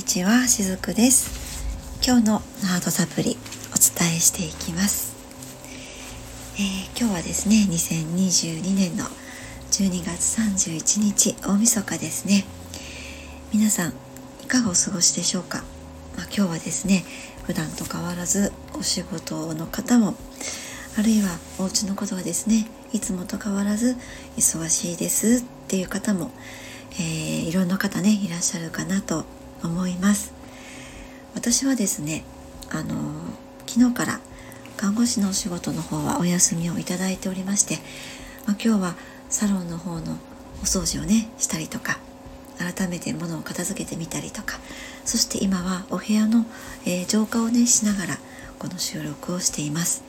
にちはしずくです。今日のハードサプリお伝えしていきます、えー、今日はですね2022年の12月31日大晦日ですね。皆さんいかがお過ごしでしょうか、まあ、今日はですね普段と変わらずお仕事の方もあるいはお家のことはですねいつもと変わらず忙しいですっていう方も、えー、いろんな方ねいらっしゃるかなと思います。私はですねあの昨日から看護師のお仕事の方はお休みをいただいておりまして、まあ、今日はサロンの方のお掃除をねしたりとか改めて物を片付けてみたりとかそして今はお部屋の、えー、浄化をねしながらこの収録をしています。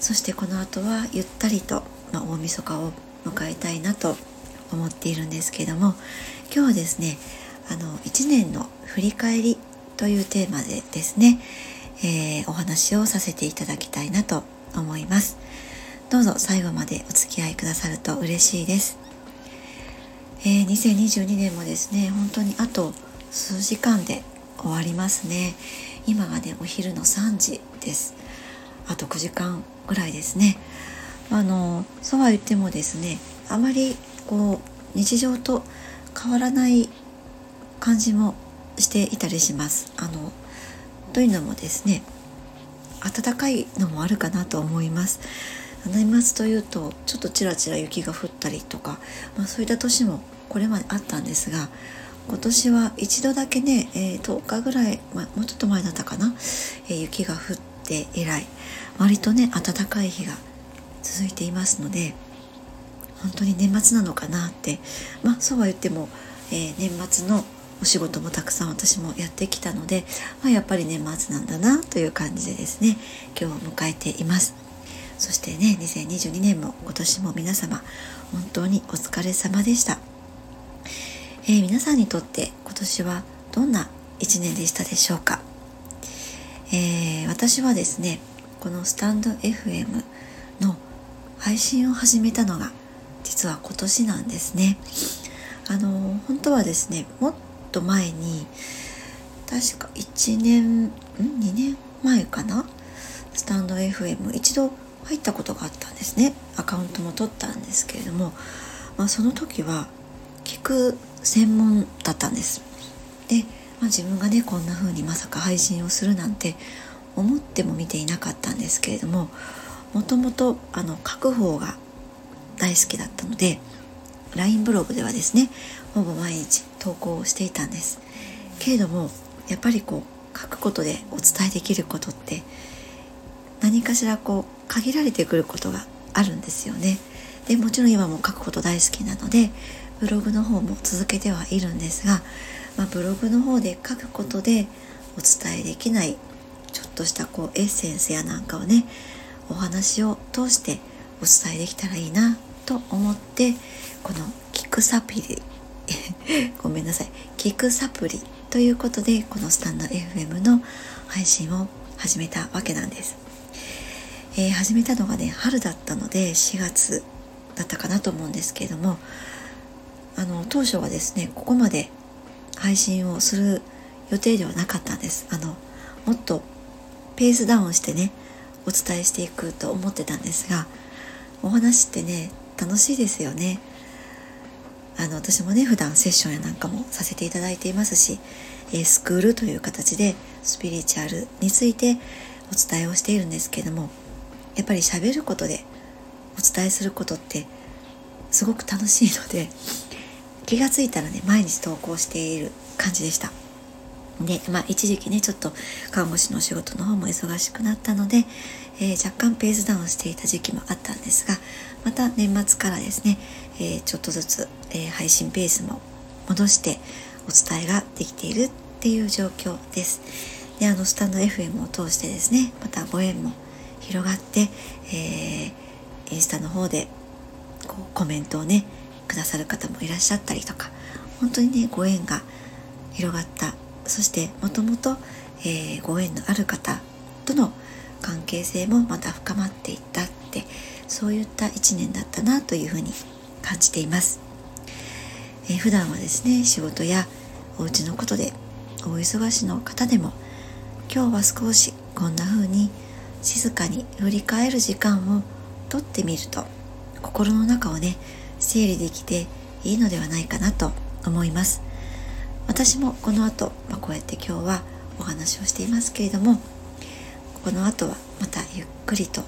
そしてこの後はゆったりと、まあ、大晦日を迎えたいなと思っているんですけども今日はですねあの1年の振り返りというテーマでですね、えー、お話をさせていただきたいなと思います。どうぞ最後までお付き合いくださると嬉しいです。えー、2022年もですね本当にあと数時間で終わりますね。今がねお昼の3時です。あと9時間ぐらいですね。あのそうは言ってもですねあまりこう日常と変わらない感じもしていたりします。あのというのもですね暖かいのもあるかなと思います。年末というとちょっとちらちら雪が降ったりとか、まあ、そういった年もこれまであったんですが今年は一度だけね、えー、10日ぐらい、まあ、もうちょっと前だったかな、えー、雪が降って以来割とね暖かい日が続いていますので本当に年末なのかなってまあそうは言っても、えー、年末のお仕事もたくさん私もやってきたので、まあ、やっぱり年末なんだなという感じでですね今日を迎えています。そしてね2022年も今年も皆様本当にお疲れ様でした、えー、皆さんにとって今年はどんな一年でしたでしょうか、えー、私はですねこのスタンド FM の配信を始めたのが実は今年なんですね。あの本当はですねもっと前に確か1年ん？2年前かな？スタンド FM 一度入ったことがあったんですね。アカウントも取ったんですけれども、まあ、その時は聞く専門だったんです。で、まあ、自分がねこんな風にまさか配信をするなんて思っても見ていなかったんですけれどももともと書く方が大好きだったので LINE ブログではですねほぼ毎日投稿をしていたんですけれどもやっぱりこう書くことでお伝えできることって何かしらこう限られてくることがあるんですよね。でもちろん今も書くこと大好きなのでブログの方も続けてはいるんですが、まあ、ブログの方で書くことでお伝えできないちょっとしたこうエッセンスやなんかをねお話を通してお伝えできたらいいなと思ってこの「聞くサプリ」ごめんなさい「聞くサプリ」ということでこのスタンド FM の配信を始めたわけなんです。えー、始めたのがね春だったので4月だったかなと思うんですけれどもあの当初はですねここまで配信をする予定ではなかったんです。あのもっとペースダウンしてねお伝えしていくと思ってたんですがお話ってね楽しいですよね。あの私もね普段セッションやなんかもさせていただいていますし、えスクールという形でスピリチュアルについてお伝えをしているんですけどもやっぱり喋ることでお伝えすることってすごく楽しいので 気がついたらね毎日投稿している感じでした。でまあ一時期ねちょっと看護師の仕事の方も忙しくなったので、えー、若干ペースダウンしていた時期もあったんですがまた年末からですね、えー、ちょっとずつ、えー、配信ペースも戻してお伝えができているっていう状況です。であのスタンド FM を通してですねまたご縁も広がって、えー、インスタの方でこうコメントをねくださる方もいらっしゃったりとか本当にねご縁が広がった。そしてもともとご縁のある方との関係性もまた深まっていったってそういった一年だったなというふうに感じています、えー、普段はですね仕事やお家のことでお忙しの方でも今日は少しこんな風に静かに振り返る時間をとってみると心の中をね整理できていいのではないかなと思います。私もこの後、まあ、こうやって今日はお話をしていますけれどもこの後はまたゆっくりと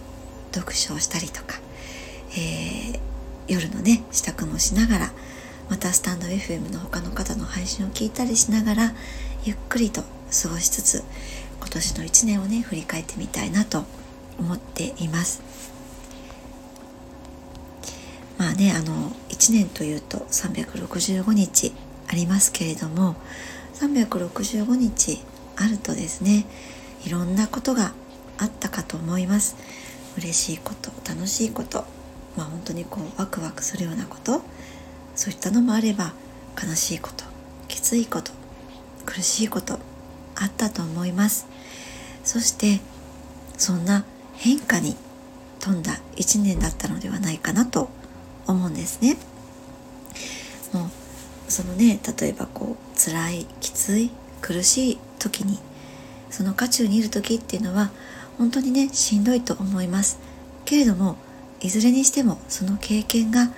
読書をしたりとか、えー、夜のね支度もしながらまたスタンド FM の他の方の配信を聞いたりしながらゆっくりと過ごしつつ今年の1年をね振り返ってみたいなと思っています。まあねあの1年というと365日ありますけれども365日あるとですねいろんなことがあったかと思います。嬉しいこと楽しいことまあ本当にこうワクワクするようなことそういったのもあれば悲しいこときついこと苦しいことあったと思います。そしてそんな変化に富んだ一年だったのではないかなと思うんですね。もうそのね例えばこう辛いきつい苦しい時にその渦中にいる時っていうのは本当にねしんどいと思います。けれどもいずれにしてもその経験が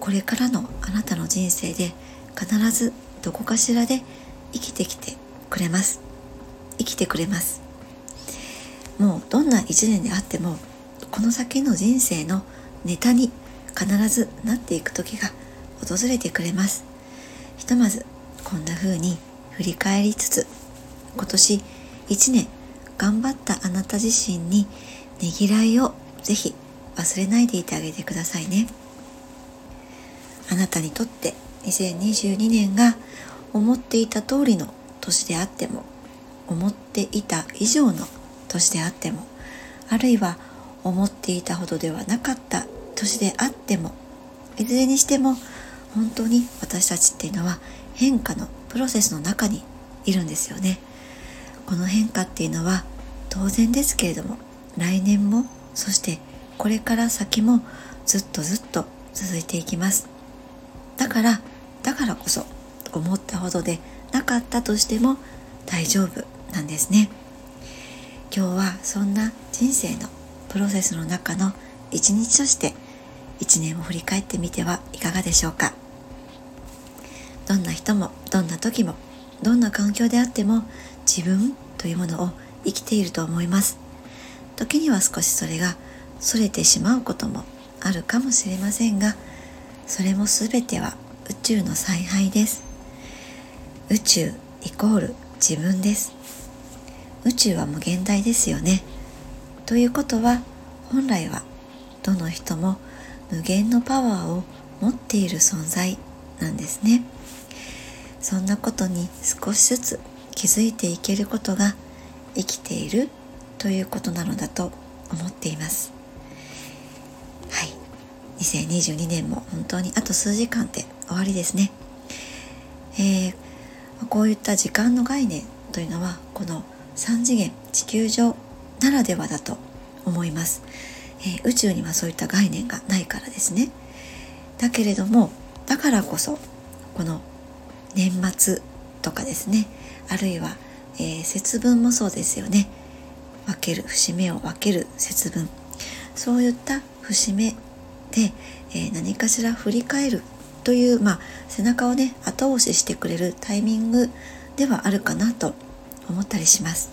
これからのあなたの人生で必ずどこかしらで生きてきてくれます。生きてくれます。もうどんな一年であってもこの先の人生のネタに必ずなっていく時が訪れてくれます。ひとまずこんな風に振り返りつつ今年1年頑張ったあなた自身にねぎらいをぜひ忘れないでいてあげてくださいね。あなたにとって2022年が思っていた通りの年であっても思っていた以上の年であってもあるいは思っていたほどではなかった年であってもいずれにしても本当に私たちっていうのは変化のプロセスの中にいるんですよね。この変化っていうのは当然ですけれども来年もそしてこれから先もずっとずっと続いていきます。だからだからこそ思ったほどでなかったとしても大丈夫なんですね。今日はそんな人生のプロセスの中の一日として一年を振り返ってみてはいかがでしょうか。どんな人もどんな時もどんな環境であっても自分というものを生きていると思います。時には少しそれが逸れてしまうこともあるかもしれませんがそれも全ては宇宙の采配です。宇宙イコール自分です。宇宙は無限大ですよね。ということは本来はどの人も無限のパワーを持っている存在なんですね。そんなことに少しずつ気づいていけることが生きているということなのだと思っています。2022年も本当にあと数時間で終わりですね、えー、こういった時間の概念というのはこの3次元地球上ならではだと思います、えー、宇宙にはそういった概念がないからですね。だけれどもだからこそこの年末とかですねあるいはえー、節分もそうですよね。分ける節目を分ける節分。そういった節目で、えー、何かしら振り返るという、まあ、背中をね後押ししてくれるタイミングではあるかなと思ったりします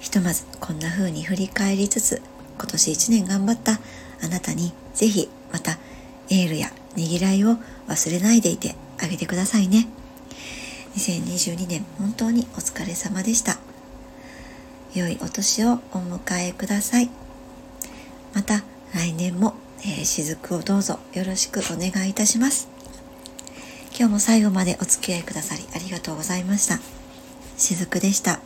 ひとまずこんな風に振り返りつつ今年1年頑張ったあなたに是非またエールやねぎらいを忘れないでいてあげてくださいね。2022年本当にお疲れ様でした。良いお年をお迎えください。また来年も、えー、雫をどうぞよろしくお願いいたします。今日も最後までお付き合いくださりありがとうございました。雫でした。